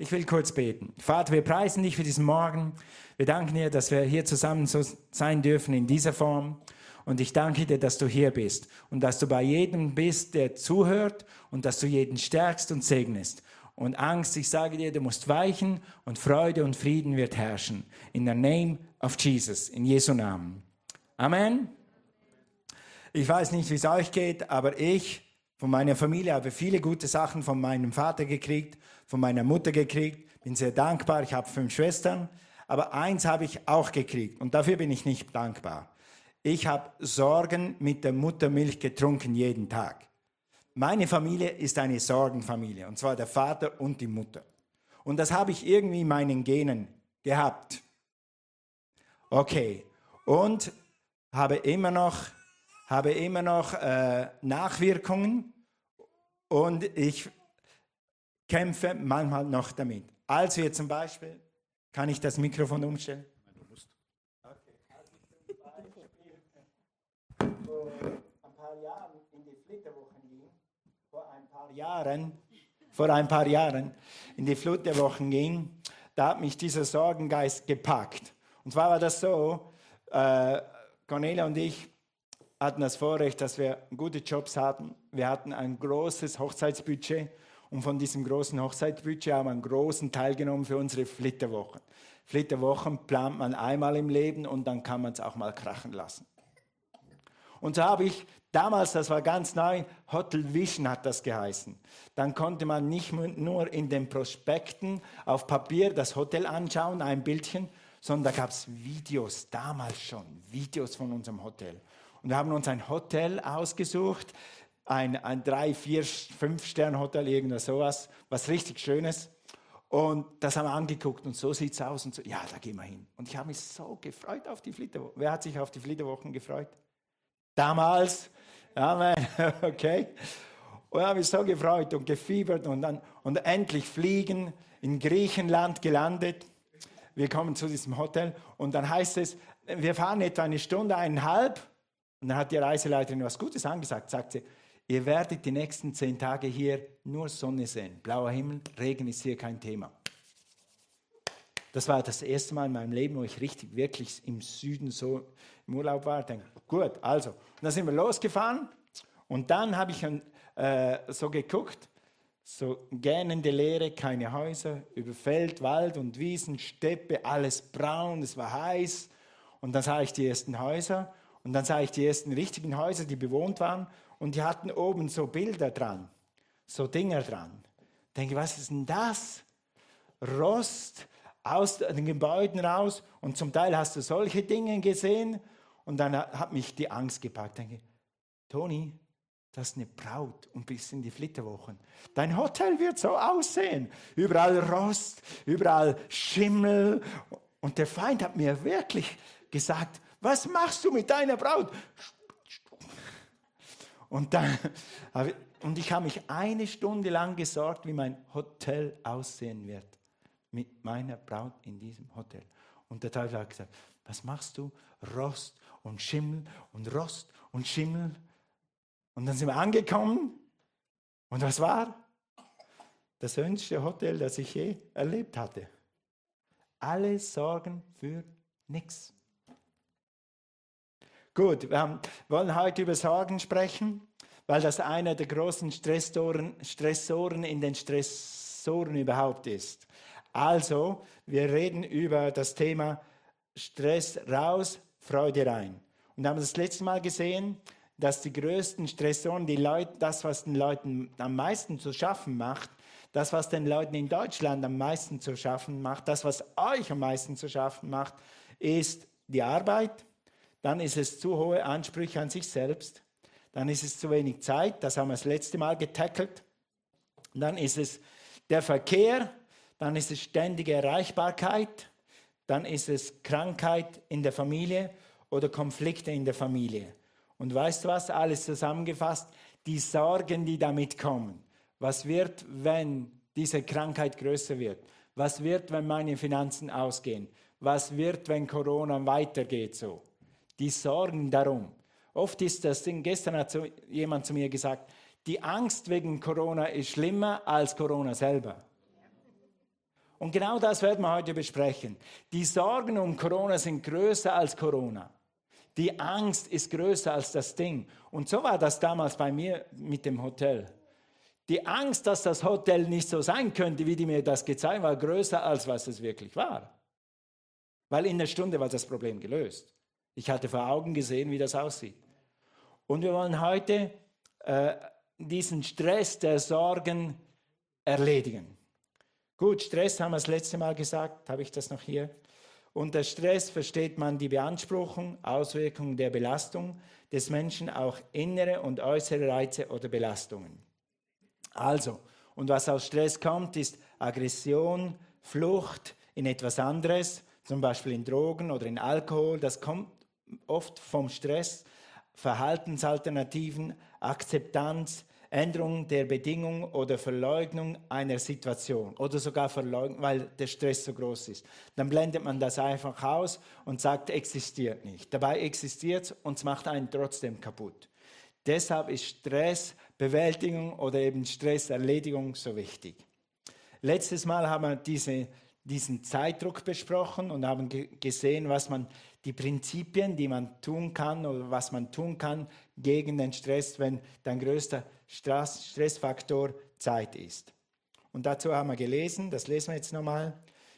Ich will kurz beten. Vater, wir preisen dich für diesen Morgen. Wir danken dir, dass wir hier zusammen so sein dürfen in dieser Form. Und ich danke dir, dass du hier bist und dass du bei jedem bist, der zuhört und dass du jeden stärkst und segnest. Und Angst, ich sage dir, du musst weichen und Freude und Frieden wird herrschen. In the name of Jesus, in Jesu Namen. Amen. Ich weiß nicht, wie es euch geht, aber ich von meiner Familie habe viele gute Sachen von meinem Vater gekriegt, von meiner Mutter gekriegt. Bin sehr dankbar. Ich habe fünf Schwestern. Aber eins habe ich auch gekriegt und dafür bin ich nicht dankbar. Ich habe Sorgen mit der Muttermilch getrunken jeden Tag. Meine Familie ist eine Sorgenfamilie, und zwar der Vater und die Mutter. Und das habe ich irgendwie in meinen Genen gehabt. Okay, und habe immer noch, habe immer noch äh, Nachwirkungen und ich kämpfe manchmal noch damit. Also jetzt zum Beispiel, kann ich das Mikrofon umstellen? Jahren, vor ein paar Jahren in die Flutterwochen ging, da hat mich dieser Sorgengeist gepackt. Und zwar war das so, äh, Cornelia und ich hatten das Vorrecht, dass wir gute Jobs hatten. Wir hatten ein großes Hochzeitsbudget und von diesem großen Hochzeitsbudget haben wir einen großen Teil genommen für unsere Flitterwochen. Flitterwochen plant man einmal im Leben und dann kann man es auch mal krachen lassen. Und so habe ich damals, das war ganz neu, Hotel Vision hat das geheißen. Dann konnte man nicht nur in den Prospekten auf Papier das Hotel anschauen, ein Bildchen, sondern da gab es Videos, damals schon, Videos von unserem Hotel. Und wir haben uns ein Hotel ausgesucht, ein, ein drei, vier, fünf Stern Hotel, irgendwas sowas, was richtig Schönes. Und das haben wir angeguckt und so sieht es aus und so, ja, da gehen wir hin. Und ich habe mich so gefreut auf die Flitterwochen. Wer hat sich auf die Flitterwochen gefreut? Damals, Amen, okay. Und habe mich so gefreut und gefiebert und dann und endlich fliegen in Griechenland gelandet. Wir kommen zu diesem Hotel und dann heißt es, wir fahren etwa eine Stunde, eineinhalb. Und dann hat die Reiseleiterin was Gutes angesagt, sagt sie, ihr werdet die nächsten zehn Tage hier nur Sonne sehen. Blauer Himmel, Regen ist hier kein Thema. Das war das erste Mal in meinem Leben, wo ich richtig, wirklich im Süden so im Urlaub war. Ich denke, gut, also. Dann sind wir losgefahren und dann habe ich äh, so geguckt, so gähnende Leere, keine Häuser, über Feld, Wald und Wiesen, Steppe, alles braun, es war heiß. Und dann sah ich die ersten Häuser und dann sah ich die ersten richtigen Häuser, die bewohnt waren und die hatten oben so Bilder dran, so Dinger dran. Ich denke, was ist denn das? Rost aus den Gebäuden raus und zum Teil hast du solche Dinge gesehen und dann hat mich die Angst gepackt. Ich denke, Toni, das ist eine Braut und bis in die Flitterwochen. Dein Hotel wird so aussehen. Überall Rost, überall Schimmel. Und der Feind hat mir wirklich gesagt, was machst du mit deiner Braut? Und, dann, und ich habe mich eine Stunde lang gesorgt, wie mein Hotel aussehen wird. Mit meiner Braut in diesem Hotel. Und der Teufel hat gesagt, was machst du? Rost und Schimmel und Rost und Schimmel. Und dann sind wir angekommen. Und was war? Das schönste Hotel, das ich je erlebt hatte. Alle Sorgen für nichts. Gut, wir haben, wollen heute über Sorgen sprechen, weil das einer der großen Stressoren, Stressoren in den Stressoren überhaupt ist. Also, wir reden über das Thema Stress raus, Freude rein. Und haben das letzte Mal gesehen, dass die größten Stressoren, die Leute, das, was den Leuten am meisten zu schaffen macht, das, was den Leuten in Deutschland am meisten zu schaffen macht, das, was euch am meisten zu schaffen macht, ist die Arbeit. Dann ist es zu hohe Ansprüche an sich selbst. Dann ist es zu wenig Zeit. Das haben wir das letzte Mal getackelt. Dann ist es der Verkehr. Dann ist es ständige Erreichbarkeit. Dann ist es Krankheit in der Familie oder Konflikte in der Familie. Und weißt du was, alles zusammengefasst, die Sorgen, die damit kommen. Was wird, wenn diese Krankheit größer wird? Was wird, wenn meine Finanzen ausgehen? Was wird, wenn Corona weitergeht so? Die Sorgen darum. Oft ist das Ding, gestern hat so jemand zu mir gesagt, die Angst wegen Corona ist schlimmer als Corona selber. Und genau das werden wir heute besprechen. Die Sorgen um Corona sind größer als Corona. Die Angst ist größer als das Ding. Und so war das damals bei mir mit dem Hotel. Die Angst, dass das Hotel nicht so sein könnte, wie die mir das gezeigt haben, war größer als was es wirklich war. Weil in einer Stunde war das Problem gelöst. Ich hatte vor Augen gesehen, wie das aussieht. Und wir wollen heute äh, diesen Stress der Sorgen erledigen. Gut, Stress haben wir das letzte Mal gesagt, habe ich das noch hier? Unter Stress versteht man die Beanspruchung, Auswirkungen der Belastung des Menschen, auch innere und äußere Reize oder Belastungen. Also, und was aus Stress kommt, ist Aggression, Flucht in etwas anderes, zum Beispiel in Drogen oder in Alkohol. Das kommt oft vom Stress, Verhaltensalternativen, Akzeptanz, Änderung der Bedingung oder Verleugnung einer Situation oder sogar Verleugnung, weil der Stress so groß ist. Dann blendet man das einfach aus und sagt, existiert nicht. Dabei existiert es und es macht einen trotzdem kaputt. Deshalb ist Stressbewältigung oder eben Stresserledigung so wichtig. Letztes Mal haben wir diese, diesen Zeitdruck besprochen und haben gesehen, was man die Prinzipien, die man tun kann oder was man tun kann gegen den Stress, wenn dein größter Stress, Stressfaktor Zeit ist. Und dazu haben wir gelesen, das lesen wir jetzt nochmal.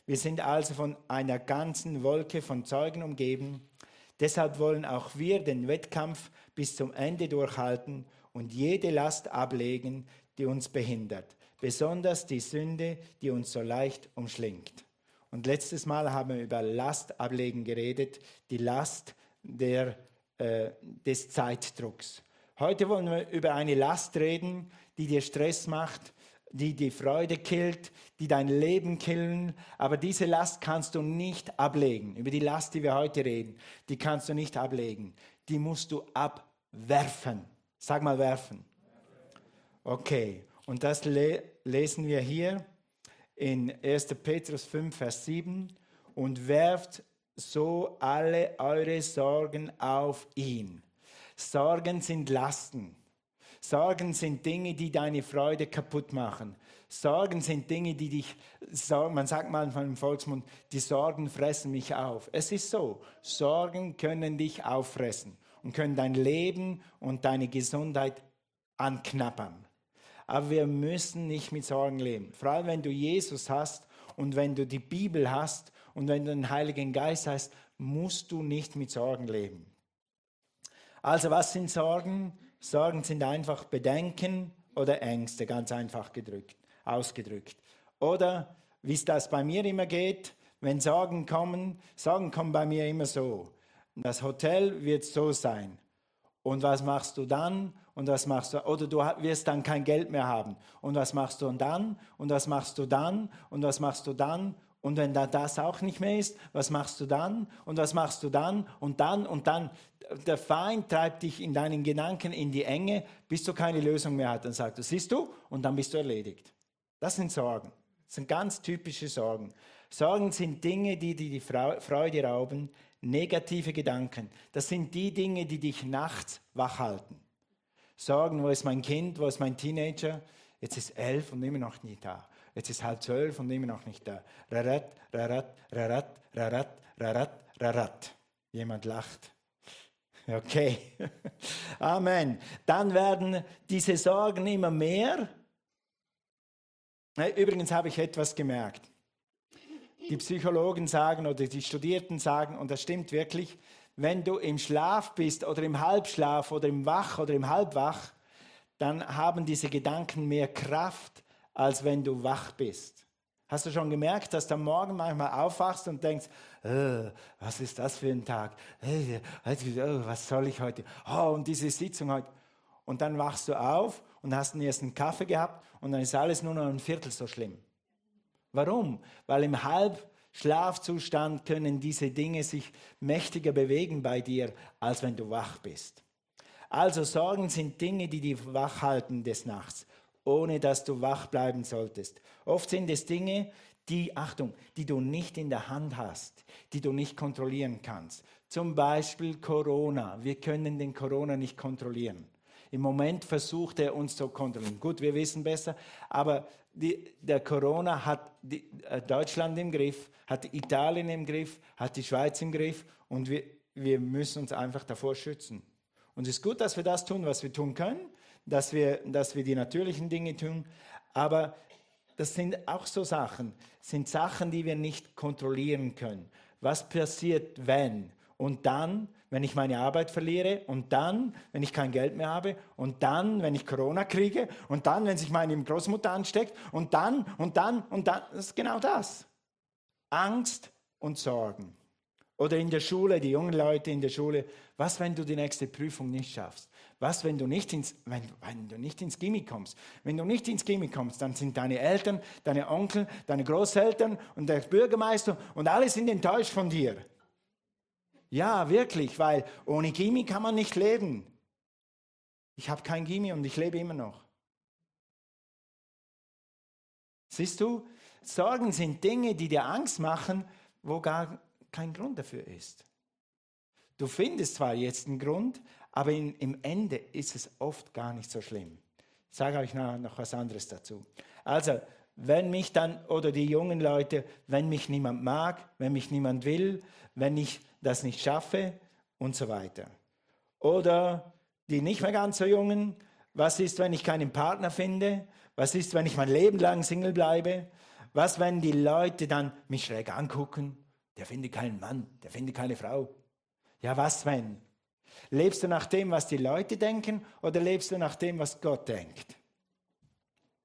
Wir sind also von einer ganzen Wolke von Zeugen umgeben. Deshalb wollen auch wir den Wettkampf bis zum Ende durchhalten und jede Last ablegen, die uns behindert, besonders die Sünde, die uns so leicht umschlingt. Und letztes Mal haben wir über Last ablegen geredet, die Last der, äh, des Zeitdrucks. Heute wollen wir über eine Last reden, die dir Stress macht, die die Freude killt, die dein Leben killen. Aber diese Last kannst du nicht ablegen. Über die Last, die wir heute reden, die kannst du nicht ablegen. Die musst du abwerfen. Sag mal werfen. Okay, und das le lesen wir hier in 1. Petrus 5, Vers 7. Und werft so alle eure Sorgen auf ihn. Sorgen sind Lasten. Sorgen sind Dinge, die deine Freude kaputt machen. Sorgen sind Dinge, die dich, man sagt manchmal im Volksmund, die Sorgen fressen mich auf. Es ist so, Sorgen können dich auffressen und können dein Leben und deine Gesundheit anknabbern. Aber wir müssen nicht mit Sorgen leben. Vor allem, wenn du Jesus hast und wenn du die Bibel hast und wenn du den Heiligen Geist hast, musst du nicht mit Sorgen leben. Also was sind Sorgen? Sorgen sind einfach Bedenken oder Ängste, ganz einfach gedrückt, ausgedrückt. Oder wie es das bei mir immer geht, wenn Sorgen kommen, Sorgen kommen bei mir immer so. Das Hotel wird so sein. Und was machst du dann? Und was machst du? Oder du wirst dann kein Geld mehr haben. Und was machst du dann? Und was machst du dann? Und was machst du dann? Und wenn da das auch nicht mehr ist, was machst du dann? Und was machst du dann? Und dann und dann. Der Feind treibt dich in deinen Gedanken in die Enge, bis du keine Lösung mehr hast. Dann sagt du, siehst du? Und dann bist du erledigt. Das sind Sorgen. Das sind ganz typische Sorgen. Sorgen sind Dinge, die dir die Freude rauben, negative Gedanken. Das sind die Dinge, die dich nachts wach halten. Sorgen, wo ist mein Kind, wo ist mein Teenager? Jetzt ist elf und immer noch nicht da. Jetzt ist halb zwölf und immer noch nicht da. Rarat, rarat, rarat, rarat, rarat, rarat. Jemand lacht. Okay. Amen. Dann werden diese Sorgen immer mehr. Übrigens habe ich etwas gemerkt die Psychologen sagen oder die Studierten sagen, und das stimmt wirklich, wenn du im Schlaf bist oder im Halbschlaf oder im Wach oder im Halbwach, dann haben diese Gedanken mehr Kraft, als wenn du wach bist. Hast du schon gemerkt, dass du am Morgen manchmal aufwachst und denkst, äh, was ist das für ein Tag? Äh, was soll ich heute? Oh, und diese Sitzung heute. Und dann wachst du auf und hast den ersten Kaffee gehabt und dann ist alles nur noch ein Viertel so schlimm. Warum? Weil im Halbschlafzustand können diese Dinge sich mächtiger bewegen bei dir, als wenn du wach bist. Also Sorgen sind Dinge, die dich wach halten des Nachts, ohne dass du wach bleiben solltest. Oft sind es Dinge, die, Achtung, die du nicht in der Hand hast, die du nicht kontrollieren kannst. Zum Beispiel Corona. Wir können den Corona nicht kontrollieren. Im Moment versucht er uns zu kontrollieren. Gut, wir wissen besser, aber die, der Corona hat die, äh, Deutschland im Griff, hat Italien im Griff, hat die Schweiz im Griff und wir, wir müssen uns einfach davor schützen. Und es ist gut, dass wir das tun, was wir tun können, dass wir, dass wir die natürlichen Dinge tun, aber das sind auch so Sachen, sind Sachen, die wir nicht kontrollieren können. Was passiert, wenn? Und dann, wenn ich meine Arbeit verliere und dann, wenn ich kein Geld mehr habe und dann, wenn ich Corona kriege und dann, wenn sich meine Großmutter ansteckt und dann und dann und dann, das ist genau das. Angst und Sorgen. Oder in der Schule, die jungen Leute in der Schule, was, wenn du die nächste Prüfung nicht schaffst? Was, wenn du nicht ins, wenn, wenn du nicht ins Gimmi kommst? Wenn du nicht ins Gimmi kommst, dann sind deine Eltern, deine Onkel, deine Großeltern und der Bürgermeister und alle sind enttäuscht von dir. Ja, wirklich, weil ohne Gimmi kann man nicht leben. Ich habe kein Gimmi und ich lebe immer noch. Siehst du, Sorgen sind Dinge, die dir Angst machen, wo gar kein Grund dafür ist. Du findest zwar jetzt einen Grund, aber in, im Ende ist es oft gar nicht so schlimm. Ich sage euch noch, noch was anderes dazu. Also, wenn mich dann, oder die jungen Leute, wenn mich niemand mag, wenn mich niemand will, wenn ich das nicht schaffe und so weiter. Oder die nicht mehr ganz so jungen, was ist, wenn ich keinen Partner finde? Was ist, wenn ich mein Leben lang Single bleibe? Was, wenn die Leute dann mich schräg angucken? Der findet keinen Mann, der findet keine Frau. Ja, was wenn? Lebst du nach dem, was die Leute denken, oder lebst du nach dem, was Gott denkt?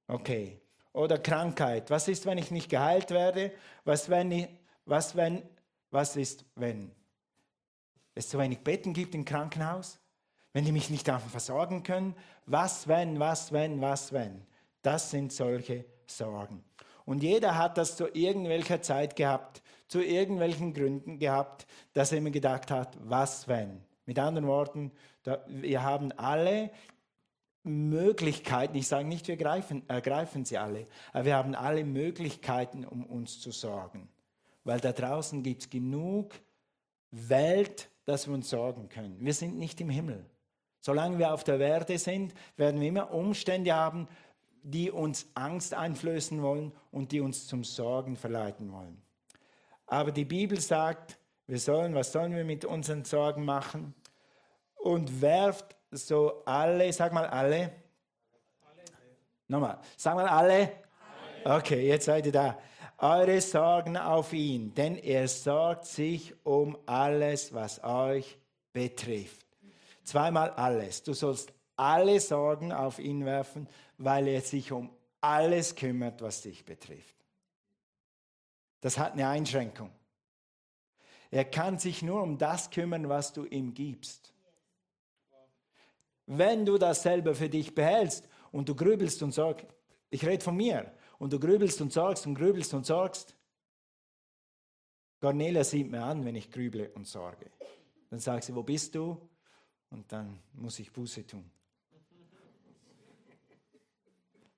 Okay. Oder Krankheit. Was ist, wenn ich nicht geheilt werde? Was, wenn ich, was, wenn, was ist, wenn? Es zu wenig Betten gibt im Krankenhaus, wenn die mich nicht einfach versorgen können. Was wenn, was wenn, was wenn? Das sind solche Sorgen. Und jeder hat das zu irgendwelcher Zeit gehabt, zu irgendwelchen Gründen gehabt, dass er immer gedacht hat, was wenn? Mit anderen Worten, wir haben alle Möglichkeiten, ich sage nicht, wir greifen, ergreifen sie alle, aber wir haben alle Möglichkeiten, um uns zu sorgen. Weil da draußen gibt es genug Welt, dass wir uns sorgen können. Wir sind nicht im Himmel. Solange wir auf der Erde sind, werden wir immer Umstände haben, die uns Angst einflößen wollen und die uns zum Sorgen verleiten wollen. Aber die Bibel sagt, wir sollen, was sollen wir mit unseren Sorgen machen? Und werft so alle, sag mal alle. alle. Nochmal, sag mal alle. alle. Okay, jetzt seid ihr da eure Sorgen auf ihn, denn er sorgt sich um alles, was euch betrifft. Zweimal alles. Du sollst alle Sorgen auf ihn werfen, weil er sich um alles kümmert, was dich betrifft. Das hat eine Einschränkung. Er kann sich nur um das kümmern, was du ihm gibst. Wenn du das selber für dich behältst und du grübelst und sagst, ich rede von mir, und du grübelst und sorgst und grübelst und sorgst. Cornelia sieht mir an, wenn ich grüble und sorge. Dann sagt sie, wo bist du? Und dann muss ich Buße tun.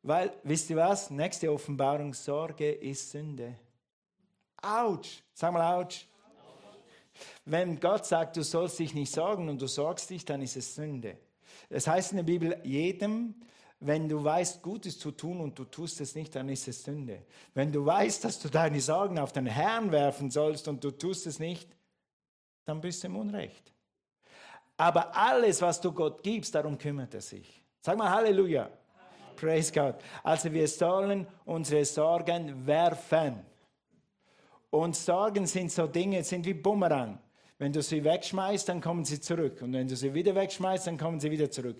Weil, wisst ihr was? Nächste Offenbarung, Sorge ist Sünde. Autsch! Sag mal Autsch. Wenn Gott sagt, du sollst dich nicht sorgen und du sorgst dich, dann ist es Sünde. Es heißt in der Bibel, jedem, wenn du weißt, Gutes zu tun und du tust es nicht, dann ist es Sünde. Wenn du weißt, dass du deine Sorgen auf den Herrn werfen sollst und du tust es nicht, dann bist du im Unrecht. Aber alles, was du Gott gibst, darum kümmert er sich. Sag mal Halleluja. Praise God. Also wir sollen unsere Sorgen werfen. Und Sorgen sind so Dinge, sind wie Bumerang. Wenn du sie wegschmeißt, dann kommen sie zurück. Und wenn du sie wieder wegschmeißt, dann kommen sie wieder zurück.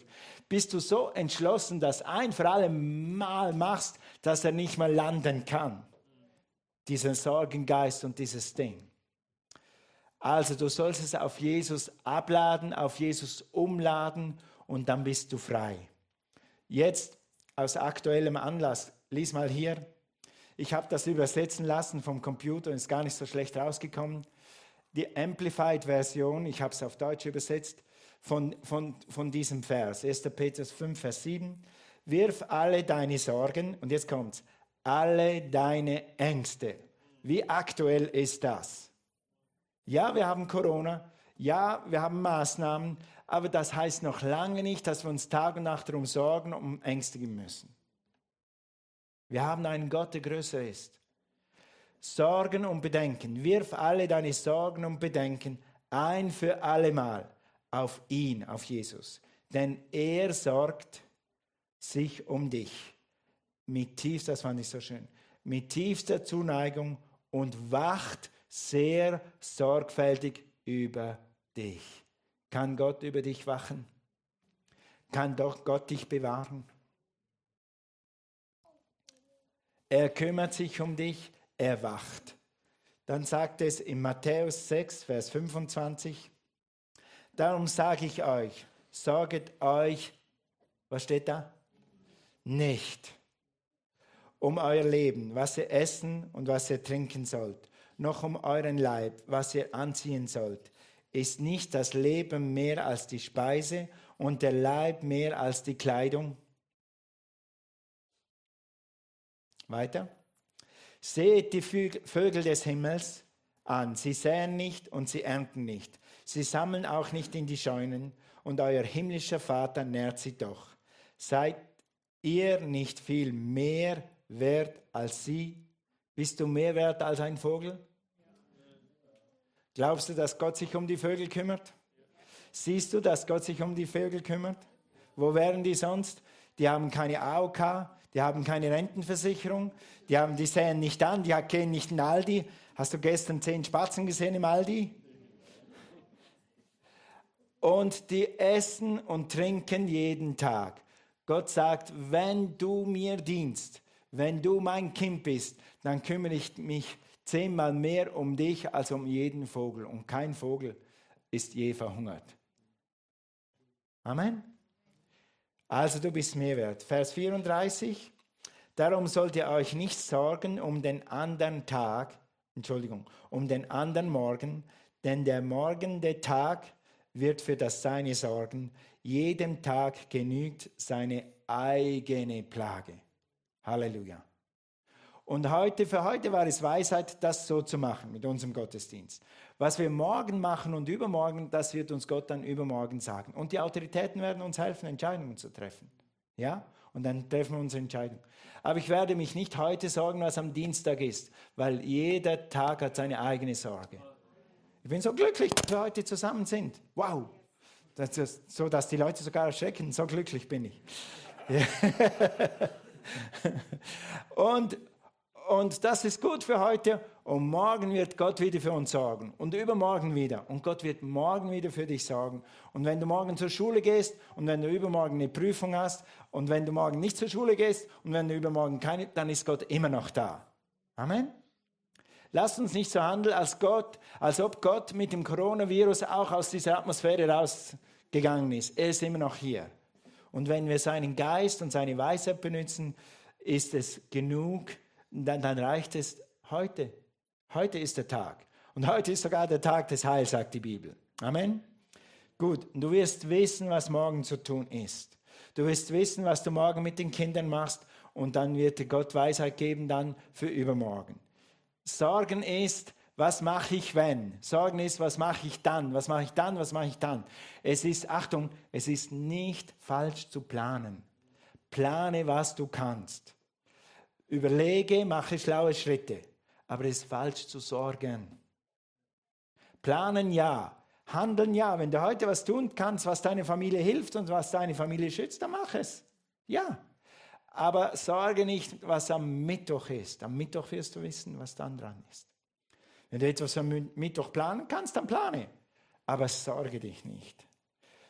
Bist du so entschlossen, dass ein für alle Mal machst, dass er nicht mehr landen kann? Diesen Sorgengeist und dieses Ding. Also du sollst es auf Jesus abladen, auf Jesus umladen und dann bist du frei. Jetzt aus aktuellem Anlass, lies mal hier. Ich habe das übersetzen lassen vom Computer, ist gar nicht so schlecht rausgekommen die Amplified-Version, ich habe es auf Deutsch übersetzt, von, von, von diesem Vers, 1. Petrus 5, Vers 7. Wirf alle deine Sorgen, und jetzt kommt's, alle deine Ängste. Wie aktuell ist das? Ja, wir haben Corona, ja, wir haben Maßnahmen, aber das heißt noch lange nicht, dass wir uns Tag und Nacht darum sorgen und ängstigen müssen. Wir haben einen Gott, der größer ist. Sorgen und Bedenken. Wirf alle deine Sorgen und Bedenken ein für allemal auf ihn, auf Jesus. Denn er sorgt sich um dich. Mit tiefster, das fand ich so schön, mit tiefster Zuneigung und wacht sehr sorgfältig über dich. Kann Gott über dich wachen? Kann doch Gott dich bewahren? Er kümmert sich um dich, er wacht. Dann sagt es in Matthäus 6, Vers 25, darum sage ich euch, sorget euch, was steht da? Nicht um euer Leben, was ihr essen und was ihr trinken sollt, noch um euren Leib, was ihr anziehen sollt. Ist nicht das Leben mehr als die Speise und der Leib mehr als die Kleidung? Weiter. Seht die Vögel des Himmels an. Sie säen nicht und sie ernten nicht. Sie sammeln auch nicht in die Scheunen und euer himmlischer Vater nährt sie doch. Seid ihr nicht viel mehr wert als sie? Bist du mehr wert als ein Vogel? Glaubst du, dass Gott sich um die Vögel kümmert? Siehst du, dass Gott sich um die Vögel kümmert? Wo wären die sonst? Die haben keine AOK, die haben keine Rentenversicherung, die, haben, die säen nicht an, die gehen nicht in Aldi. Hast du gestern zehn Spatzen gesehen im Aldi? Und die essen und trinken jeden Tag. Gott sagt, wenn du mir dienst, wenn du mein Kind bist, dann kümmere ich mich zehnmal mehr um dich als um jeden Vogel. Und kein Vogel ist je verhungert. Amen. Also du bist mehr wert. Vers 34. Darum sollt ihr euch nicht sorgen um den anderen Tag, Entschuldigung, um den anderen Morgen, denn der morgende Tag wird für das Seine sorgen. Jedem Tag genügt seine eigene Plage. Halleluja. Und heute, für heute war es Weisheit, das so zu machen mit unserem Gottesdienst. Was wir morgen machen und übermorgen, das wird uns Gott dann übermorgen sagen. Und die Autoritäten werden uns helfen, Entscheidungen zu treffen. Ja? Und dann treffen wir unsere Entscheidung. Aber ich werde mich nicht heute sorgen, was am Dienstag ist, weil jeder Tag hat seine eigene Sorge. Ich bin so glücklich, dass wir heute zusammen sind. Wow. Das ist so, dass die Leute sogar erschrecken. So glücklich bin ich. Und, und das ist gut für heute. Und morgen wird Gott wieder für uns sorgen. Und übermorgen wieder. Und Gott wird morgen wieder für dich sorgen. Und wenn du morgen zur Schule gehst und wenn du übermorgen eine Prüfung hast und wenn du morgen nicht zur Schule gehst und wenn du übermorgen keine, dann ist Gott immer noch da. Amen. Lasst uns nicht so handeln, als Gott, als ob Gott mit dem Coronavirus auch aus dieser Atmosphäre rausgegangen ist. Er ist immer noch hier. Und wenn wir seinen Geist und seine Weisheit benutzen, ist es genug, dann, dann reicht es heute. Heute ist der Tag. Und heute ist sogar der Tag des Heils, sagt die Bibel. Amen. Gut, du wirst wissen, was morgen zu tun ist. Du wirst wissen, was du morgen mit den Kindern machst und dann wird dir Gott Weisheit geben dann für übermorgen. Sorgen ist, was mache ich wenn? Sorgen ist, was mache ich dann? Was mache ich dann? Was mache ich dann? Es ist, Achtung, es ist nicht falsch zu planen. Plane, was du kannst. Überlege, mache schlaue Schritte. Aber es ist falsch zu sorgen. Planen ja, handeln ja. Wenn du heute was tun kannst, was deine Familie hilft und was deine Familie schützt, dann mach es. Ja. Aber sorge nicht, was am Mittwoch ist. Am Mittwoch wirst du wissen, was dann dran ist. Wenn du etwas am Mittwoch planen kannst, dann plane. Aber sorge dich nicht.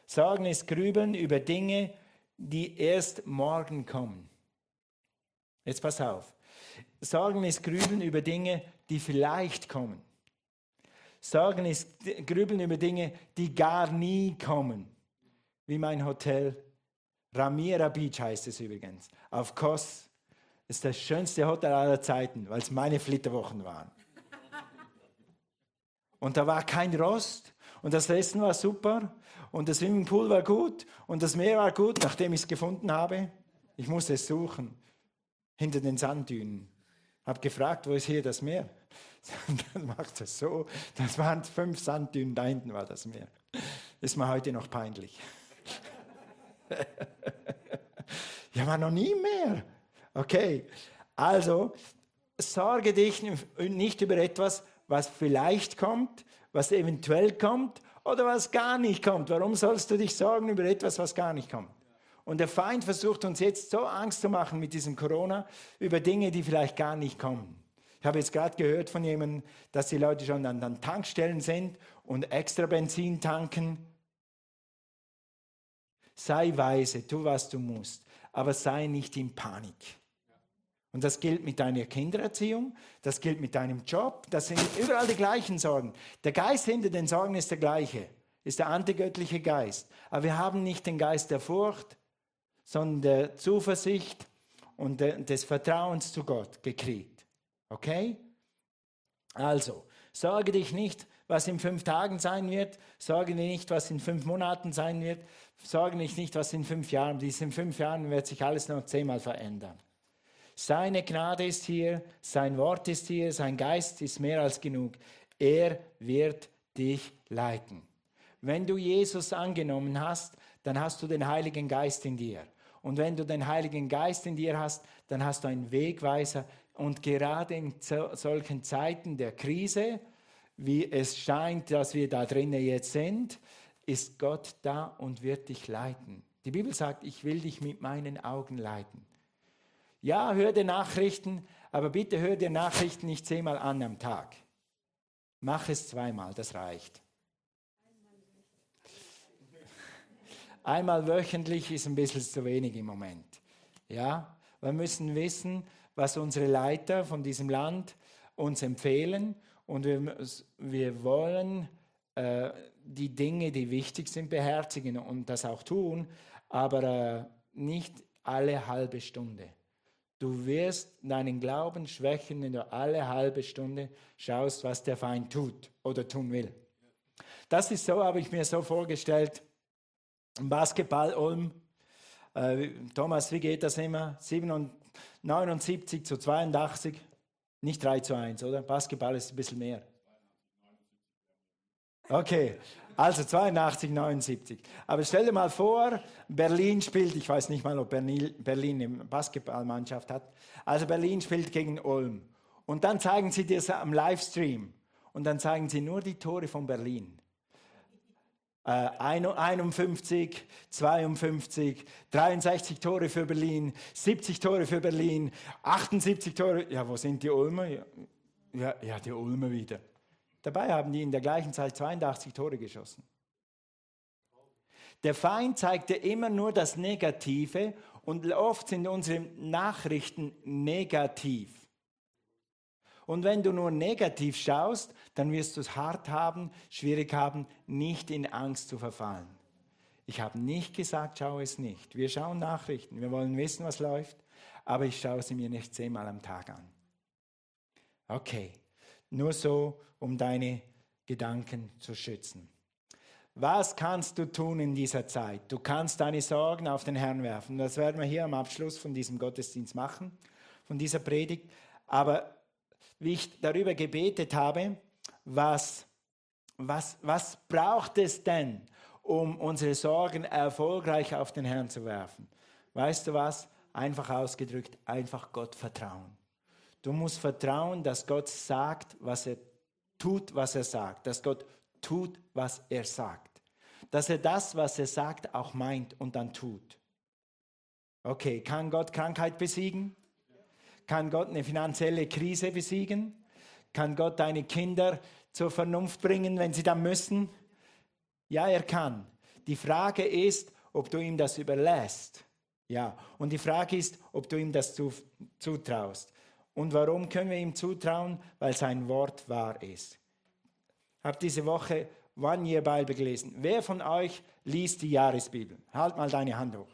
Sorgen ist Grübeln über Dinge, die erst morgen kommen. Jetzt pass auf. Sorgen ist Grübeln über Dinge, die vielleicht kommen. Sorgen ist Grübeln über Dinge, die gar nie kommen. Wie mein Hotel. Ramira Beach heißt es übrigens. Auf Kos ist das schönste Hotel aller Zeiten, weil es meine Flitterwochen waren. Und da war kein Rost und das Essen war super und das Swimmingpool war gut und das Meer war gut, nachdem ich es gefunden habe. Ich musste es suchen, hinter den Sanddünen. Habe gefragt, wo ist hier das Meer? Dann macht es so, das waren fünf Sanddünen, da hinten war das Meer. ist mir heute noch peinlich. ja, war noch nie mehr. Okay, also sorge dich nicht über etwas, was vielleicht kommt, was eventuell kommt oder was gar nicht kommt. Warum sollst du dich sorgen über etwas, was gar nicht kommt? Und der Feind versucht uns jetzt so Angst zu machen mit diesem Corona über Dinge, die vielleicht gar nicht kommen. Ich habe jetzt gerade gehört von jemandem, dass die Leute schon an, an Tankstellen sind und extra Benzin tanken. Sei weise, tu was du musst, aber sei nicht in Panik. Und das gilt mit deiner Kindererziehung, das gilt mit deinem Job, das sind überall die gleichen Sorgen. Der Geist hinter den Sorgen ist der gleiche, ist der antigöttliche Geist. Aber wir haben nicht den Geist der Furcht, sondern der Zuversicht und des Vertrauens zu Gott gekriegt. Okay? Also, sorge dich nicht, was in fünf Tagen sein wird, sorge dich nicht, was in fünf Monaten sein wird, sorge dich nicht, was in fünf Jahren, dies in fünf Jahren wird sich alles noch zehnmal verändern. Seine Gnade ist hier, sein Wort ist hier, sein Geist ist mehr als genug. Er wird dich leiten. Wenn du Jesus angenommen hast, dann hast du den Heiligen Geist in dir. Und wenn du den Heiligen Geist in dir hast, dann hast du einen Wegweiser. Und gerade in solchen Zeiten der Krise, wie es scheint, dass wir da drinnen jetzt sind, ist Gott da und wird dich leiten. Die Bibel sagt, ich will dich mit meinen Augen leiten. Ja, hör dir Nachrichten, aber bitte hör dir Nachrichten nicht zehnmal an am Tag. Mach es zweimal, das reicht. Einmal wöchentlich ist ein bisschen zu wenig im Moment. Ja, wir müssen wissen, was unsere Leiter von diesem Land uns empfehlen und wir, wir wollen äh, die Dinge, die wichtig sind, beherzigen und das auch tun, aber äh, nicht alle halbe Stunde. Du wirst deinen Glauben schwächen, wenn du alle halbe Stunde schaust, was der Feind tut oder tun will. Das ist so, habe ich mir so vorgestellt. Basketball Ulm. Äh, Thomas, wie geht das immer? 79 zu 82, nicht 3 zu 1, oder? Basketball ist ein bisschen mehr. Okay, also 82, 79. Aber stell dir mal vor, Berlin spielt, ich weiß nicht mal, ob Berlin, eine Basketballmannschaft hat. Also Berlin spielt gegen Ulm. Und dann zeigen sie dir am Livestream. Und dann zeigen sie nur die Tore von Berlin. Äh, 51, 52, 63 Tore für Berlin, 70 Tore für Berlin, 78 Tore. Ja, wo sind die Ulmer? Ja, ja, die Ulmer wieder. Dabei haben die in der gleichen Zeit 82 Tore geschossen. Der Feind zeigte immer nur das Negative und oft sind unsere Nachrichten negativ. Und wenn du nur negativ schaust, dann wirst du es hart haben, schwierig haben, nicht in Angst zu verfallen. Ich habe nicht gesagt, schau es nicht. Wir schauen Nachrichten, wir wollen wissen, was läuft, aber ich schaue sie mir nicht zehnmal am Tag an. Okay, nur so um deine Gedanken zu schützen. Was kannst du tun in dieser Zeit? Du kannst deine Sorgen auf den Herrn werfen. Das werden wir hier am Abschluss von diesem Gottesdienst machen, von dieser Predigt. Aber wie ich darüber gebetet habe, was, was, was braucht es denn, um unsere Sorgen erfolgreich auf den Herrn zu werfen? Weißt du was? Einfach ausgedrückt, einfach Gott vertrauen. Du musst vertrauen, dass Gott sagt, was er tut, was er sagt, dass Gott tut, was er sagt, dass er das, was er sagt, auch meint und dann tut. Okay, kann Gott Krankheit besiegen? Kann Gott eine finanzielle Krise besiegen? Kann Gott deine Kinder zur Vernunft bringen, wenn sie dann müssen? Ja, er kann. Die Frage ist, ob du ihm das überlässt. Ja, und die Frage ist, ob du ihm das zutraust. Und warum können wir ihm zutrauen? Weil sein Wort wahr ist. Ich habe diese Woche One Year Bible gelesen. Wer von euch liest die Jahresbibel? Halt mal deine Hand hoch.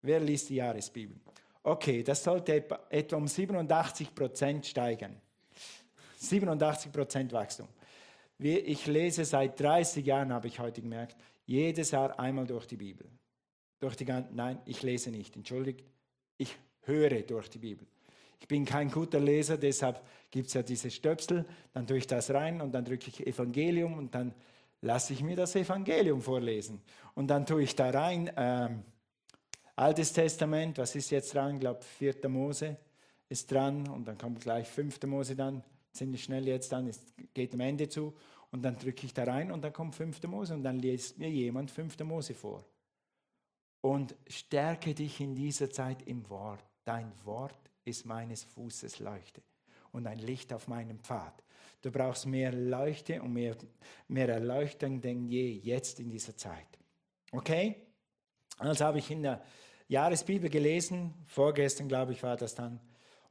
Wer liest die Jahresbibel? Okay, das sollte etwa um 87 Prozent steigen. 87 Prozent Wachstum. Ich lese seit 30 Jahren, habe ich heute gemerkt, jedes Jahr einmal durch die Bibel. Durch die, nein, ich lese nicht, entschuldigt. Ich höre durch die Bibel. Ich bin kein guter Leser, deshalb gibt es ja diese Stöpsel, dann tue ich das rein und dann drücke ich Evangelium und dann lasse ich mir das Evangelium vorlesen. Und dann tue ich da rein, ähm, Altes Testament, was ist jetzt dran? Ich glaube, 4. Mose ist dran und dann kommt gleich 5. Mose dann, ziemlich schnell jetzt dann, es geht am Ende zu und dann drücke ich da rein und dann kommt 5. Mose und dann liest mir jemand 5. Mose vor. Und stärke dich in dieser Zeit im Wort. Dein Wort ist meines Fußes Leuchte und ein Licht auf meinem Pfad. Du brauchst mehr Leuchte und mehr, mehr Erleuchtung denn je jetzt in dieser Zeit. Okay? Also habe ich in der Jahresbibel gelesen, vorgestern glaube ich war das dann,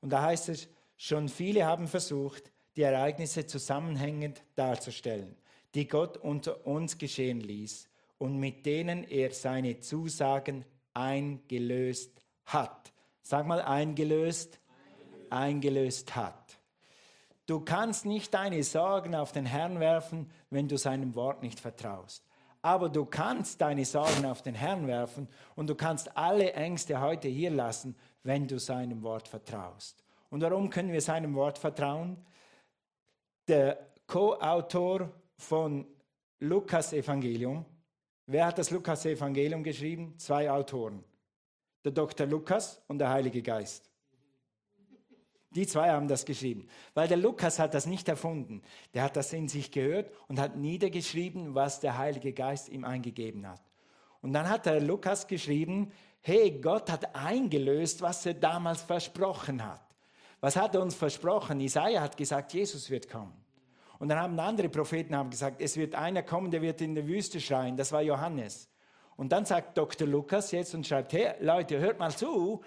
und da heißt es, schon viele haben versucht, die Ereignisse zusammenhängend darzustellen, die Gott unter uns geschehen ließ und mit denen er seine Zusagen eingelöst hat. Sag mal eingelöst, eingelöst hat. Du kannst nicht deine Sorgen auf den Herrn werfen, wenn du seinem Wort nicht vertraust. Aber du kannst deine Sorgen auf den Herrn werfen und du kannst alle Ängste heute hier lassen, wenn du seinem Wort vertraust. Und warum können wir seinem Wort vertrauen? Der Co-Autor von Lukas Evangelium, wer hat das Lukas Evangelium geschrieben? Zwei Autoren. Der Dr. Lukas und der Heilige Geist. Die zwei haben das geschrieben, weil der Lukas hat das nicht erfunden. Der hat das in sich gehört und hat niedergeschrieben, was der Heilige Geist ihm eingegeben hat. Und dann hat der Lukas geschrieben, hey, Gott hat eingelöst, was er damals versprochen hat. Was hat er uns versprochen? Isaiah hat gesagt, Jesus wird kommen. Und dann haben andere Propheten haben gesagt, es wird einer kommen, der wird in der Wüste schreien. Das war Johannes. Und dann sagt Dr. Lukas jetzt und schreibt, hey Leute, hört mal zu,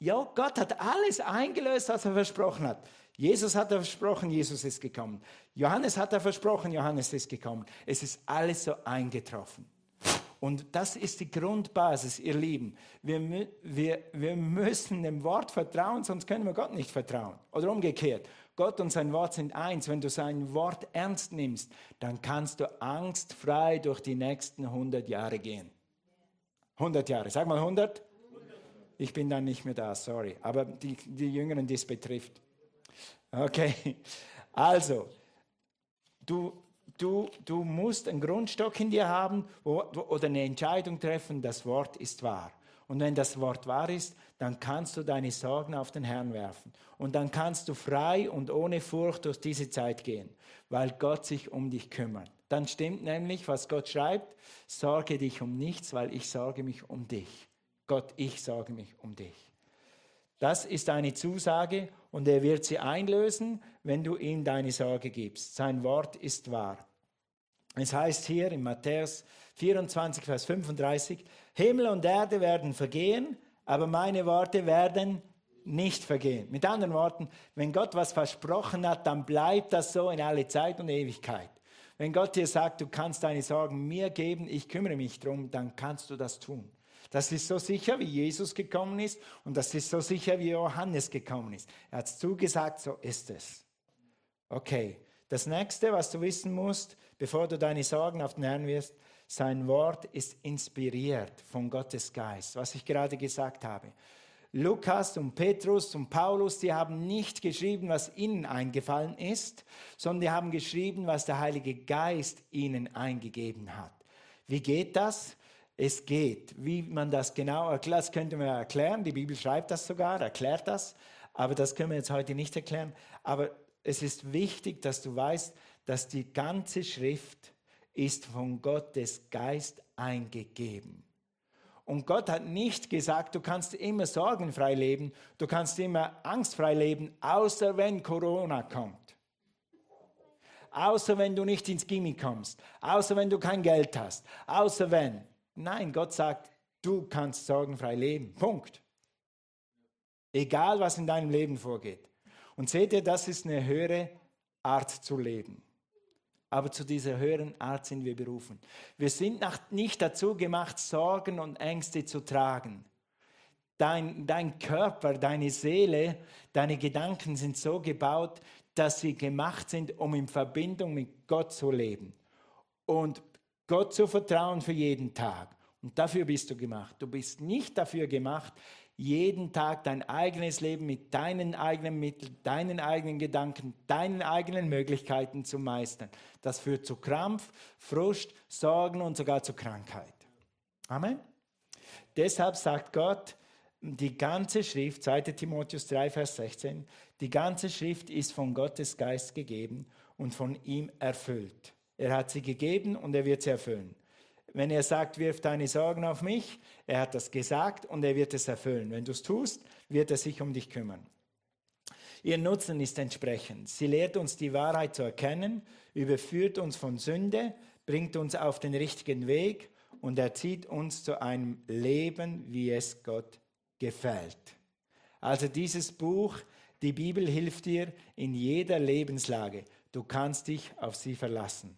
ja, Gott hat alles eingelöst, was er versprochen hat. Jesus hat er versprochen, Jesus ist gekommen. Johannes hat er versprochen, Johannes ist gekommen. Es ist alles so eingetroffen. Und das ist die Grundbasis, ihr Lieben. Wir, wir, wir müssen dem Wort vertrauen, sonst können wir Gott nicht vertrauen. Oder umgekehrt. Gott und sein Wort sind eins. Wenn du sein Wort ernst nimmst, dann kannst du angstfrei durch die nächsten 100 Jahre gehen. 100 Jahre. Sag mal 100. Ich bin dann nicht mehr da, sorry. Aber die, die Jüngeren, die es betrifft. Okay, also, du, du, du musst einen Grundstock in dir haben wo, oder eine Entscheidung treffen, das Wort ist wahr. Und wenn das Wort wahr ist, dann kannst du deine Sorgen auf den Herrn werfen. Und dann kannst du frei und ohne Furcht durch diese Zeit gehen, weil Gott sich um dich kümmert. Dann stimmt nämlich, was Gott schreibt, sorge dich um nichts, weil ich sorge mich um dich. Gott, ich sorge mich um dich. Das ist eine Zusage und er wird sie einlösen, wenn du ihm deine Sorge gibst. Sein Wort ist wahr. Es heißt hier in Matthäus 24, Vers 35, Himmel und Erde werden vergehen, aber meine Worte werden nicht vergehen. Mit anderen Worten, wenn Gott was versprochen hat, dann bleibt das so in alle Zeit und Ewigkeit. Wenn Gott dir sagt, du kannst deine Sorgen mir geben, ich kümmere mich drum, dann kannst du das tun. Das ist so sicher, wie Jesus gekommen ist und das ist so sicher, wie Johannes gekommen ist. Er hat es zugesagt, so ist es. Okay, das nächste, was du wissen musst, bevor du deine Sorgen auf den Herrn wirst, sein Wort ist inspiriert von Gottes Geist, was ich gerade gesagt habe. Lukas und Petrus und Paulus, die haben nicht geschrieben, was ihnen eingefallen ist, sondern die haben geschrieben, was der Heilige Geist ihnen eingegeben hat. Wie geht das? Es geht. Wie man das genau erklärt, das könnte man erklären. Die Bibel schreibt das sogar, erklärt das. Aber das können wir jetzt heute nicht erklären. Aber es ist wichtig, dass du weißt, dass die ganze Schrift ist von Gottes Geist eingegeben. Und Gott hat nicht gesagt, du kannst immer sorgenfrei leben, du kannst immer angstfrei leben, außer wenn Corona kommt. Außer wenn du nicht ins Gimmi kommst, außer wenn du kein Geld hast, außer wenn. Nein, Gott sagt, du kannst sorgenfrei leben. Punkt. Egal, was in deinem Leben vorgeht. Und seht ihr, das ist eine höhere Art zu leben. Aber zu dieser höheren Art sind wir berufen. Wir sind nicht dazu gemacht, Sorgen und Ängste zu tragen. Dein, dein Körper, deine Seele, deine Gedanken sind so gebaut, dass sie gemacht sind, um in Verbindung mit Gott zu leben. Und Gott zu vertrauen für jeden Tag. Und dafür bist du gemacht. Du bist nicht dafür gemacht, jeden Tag dein eigenes Leben mit deinen eigenen Mitteln, deinen eigenen Gedanken, deinen eigenen Möglichkeiten zu meistern. Das führt zu Krampf, Frust, Sorgen und sogar zu Krankheit. Amen. Deshalb sagt Gott, die ganze Schrift, 2 Timotheus 3, Vers 16, die ganze Schrift ist von Gottes Geist gegeben und von ihm erfüllt. Er hat sie gegeben und er wird sie erfüllen. Wenn er sagt, wirf deine Sorgen auf mich, er hat das gesagt und er wird es erfüllen. Wenn du es tust, wird er sich um dich kümmern. Ihr Nutzen ist entsprechend. Sie lehrt uns die Wahrheit zu erkennen, überführt uns von Sünde, bringt uns auf den richtigen Weg und erzieht uns zu einem Leben, wie es Gott gefällt. Also dieses Buch, die Bibel hilft dir in jeder Lebenslage. Du kannst dich auf sie verlassen.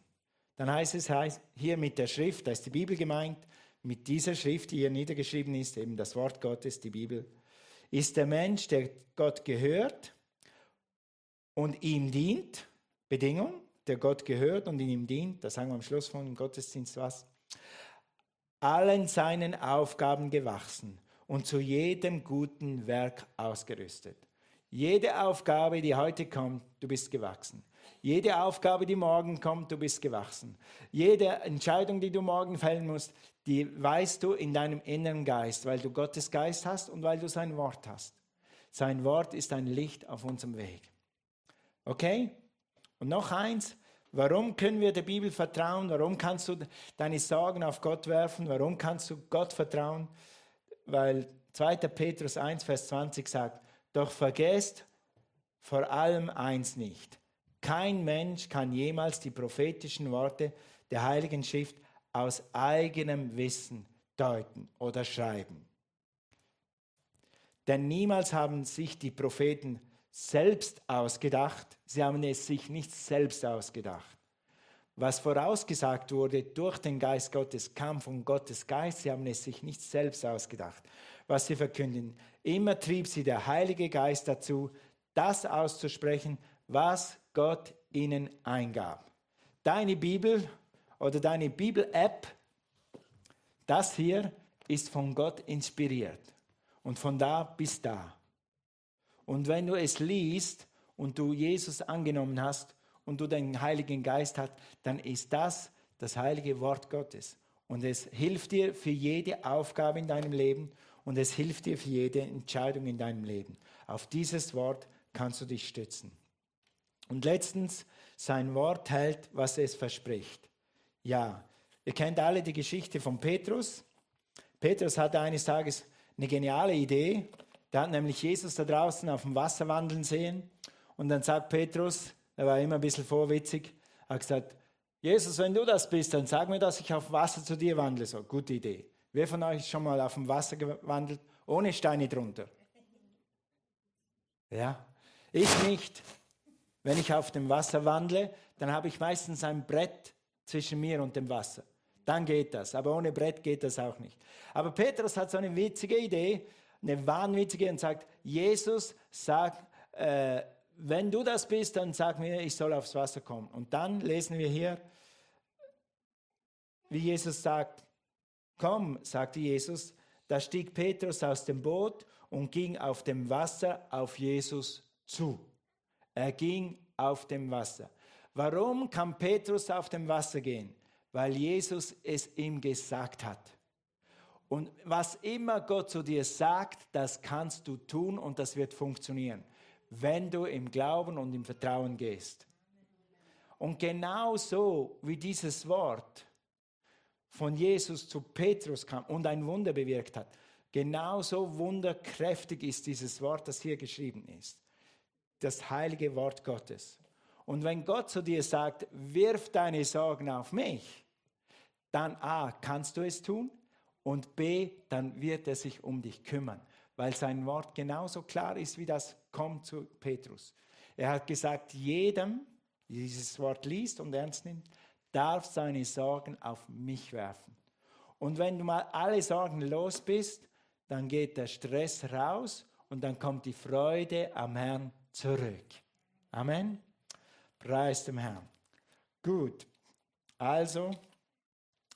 Dann heißt es hier mit der Schrift, da ist die Bibel gemeint, mit dieser Schrift, die hier niedergeschrieben ist, eben das Wort Gottes, die Bibel, ist der Mensch, der Gott gehört und ihm dient, Bedingung, der Gott gehört und ihm dient, das sagen wir am Schluss von Gottesdienst was, allen seinen Aufgaben gewachsen und zu jedem guten Werk ausgerüstet. Jede Aufgabe, die heute kommt, du bist gewachsen. Jede Aufgabe, die morgen kommt, du bist gewachsen. Jede Entscheidung, die du morgen fällen musst, die weißt du in deinem inneren Geist, weil du Gottes Geist hast und weil du sein Wort hast. Sein Wort ist ein Licht auf unserem Weg. Okay? Und noch eins, warum können wir der Bibel vertrauen? Warum kannst du deine Sorgen auf Gott werfen? Warum kannst du Gott vertrauen? Weil 2. Petrus 1, Vers 20 sagt, doch vergesst vor allem eins nicht. Kein Mensch kann jemals die prophetischen Worte der Heiligen Schrift aus eigenem Wissen deuten oder schreiben. Denn niemals haben sich die Propheten selbst ausgedacht, sie haben es sich nicht selbst ausgedacht. Was vorausgesagt wurde durch den Geist Gottes kam von Gottes Geist, sie haben es sich nicht selbst ausgedacht. Was sie verkünden, immer trieb sie der Heilige Geist dazu, das auszusprechen, was Gott ihnen eingab. Deine Bibel oder deine Bibel-App, das hier ist von Gott inspiriert. Und von da bis da. Und wenn du es liest und du Jesus angenommen hast und du den Heiligen Geist hast, dann ist das das heilige Wort Gottes. Und es hilft dir für jede Aufgabe in deinem Leben und es hilft dir für jede Entscheidung in deinem Leben. Auf dieses Wort kannst du dich stützen. Und letztens, sein Wort hält, was es verspricht. Ja, ihr kennt alle die Geschichte von Petrus. Petrus hatte eines Tages eine geniale Idee. Der hat nämlich Jesus da draußen auf dem Wasser wandeln sehen. Und dann sagt Petrus, er war immer ein bisschen vorwitzig, hat gesagt, Jesus, wenn du das bist, dann sag mir, dass ich auf Wasser zu dir wandle. So, gute Idee. Wer von euch schon mal auf dem Wasser gewandelt, ohne Steine drunter? Ja, ich nicht. Wenn ich auf dem Wasser wandle, dann habe ich meistens ein Brett zwischen mir und dem Wasser. Dann geht das. Aber ohne Brett geht das auch nicht. Aber Petrus hat so eine witzige Idee, eine wahnwitzige und sagt, Jesus, sag, äh, wenn du das bist, dann sag mir, ich soll aufs Wasser kommen. Und dann lesen wir hier, wie Jesus sagt, komm, sagte Jesus, da stieg Petrus aus dem Boot und ging auf dem Wasser auf Jesus zu. Er ging auf dem Wasser. Warum kann Petrus auf dem Wasser gehen? Weil Jesus es ihm gesagt hat. Und was immer Gott zu dir sagt, das kannst du tun und das wird funktionieren, wenn du im Glauben und im Vertrauen gehst. Und genau so wie dieses Wort von Jesus zu Petrus kam und ein Wunder bewirkt hat, genauso wunderkräftig ist dieses Wort, das hier geschrieben ist das heilige Wort Gottes. Und wenn Gott zu dir sagt, wirf deine Sorgen auf mich, dann A, kannst du es tun und B, dann wird er sich um dich kümmern, weil sein Wort genauso klar ist, wie das kommt zu Petrus. Er hat gesagt, jedem, der dieses Wort liest und ernst nimmt, darf seine Sorgen auf mich werfen. Und wenn du mal alle Sorgen los bist, dann geht der Stress raus und dann kommt die Freude am Herrn zurück. Amen. Preis dem Herrn. Gut. Also,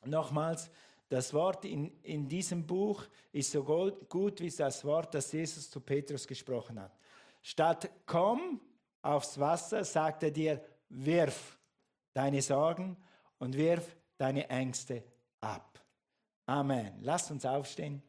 nochmals, Das Wort in, in diesem Buch ist so gut wie das Wort, das Jesus zu Petrus gesprochen hat. Statt komm aufs Wasser, sagt er dir, wirf deine Sorgen und wirf deine Ängste ab. Amen. Lasst uns aufstehen.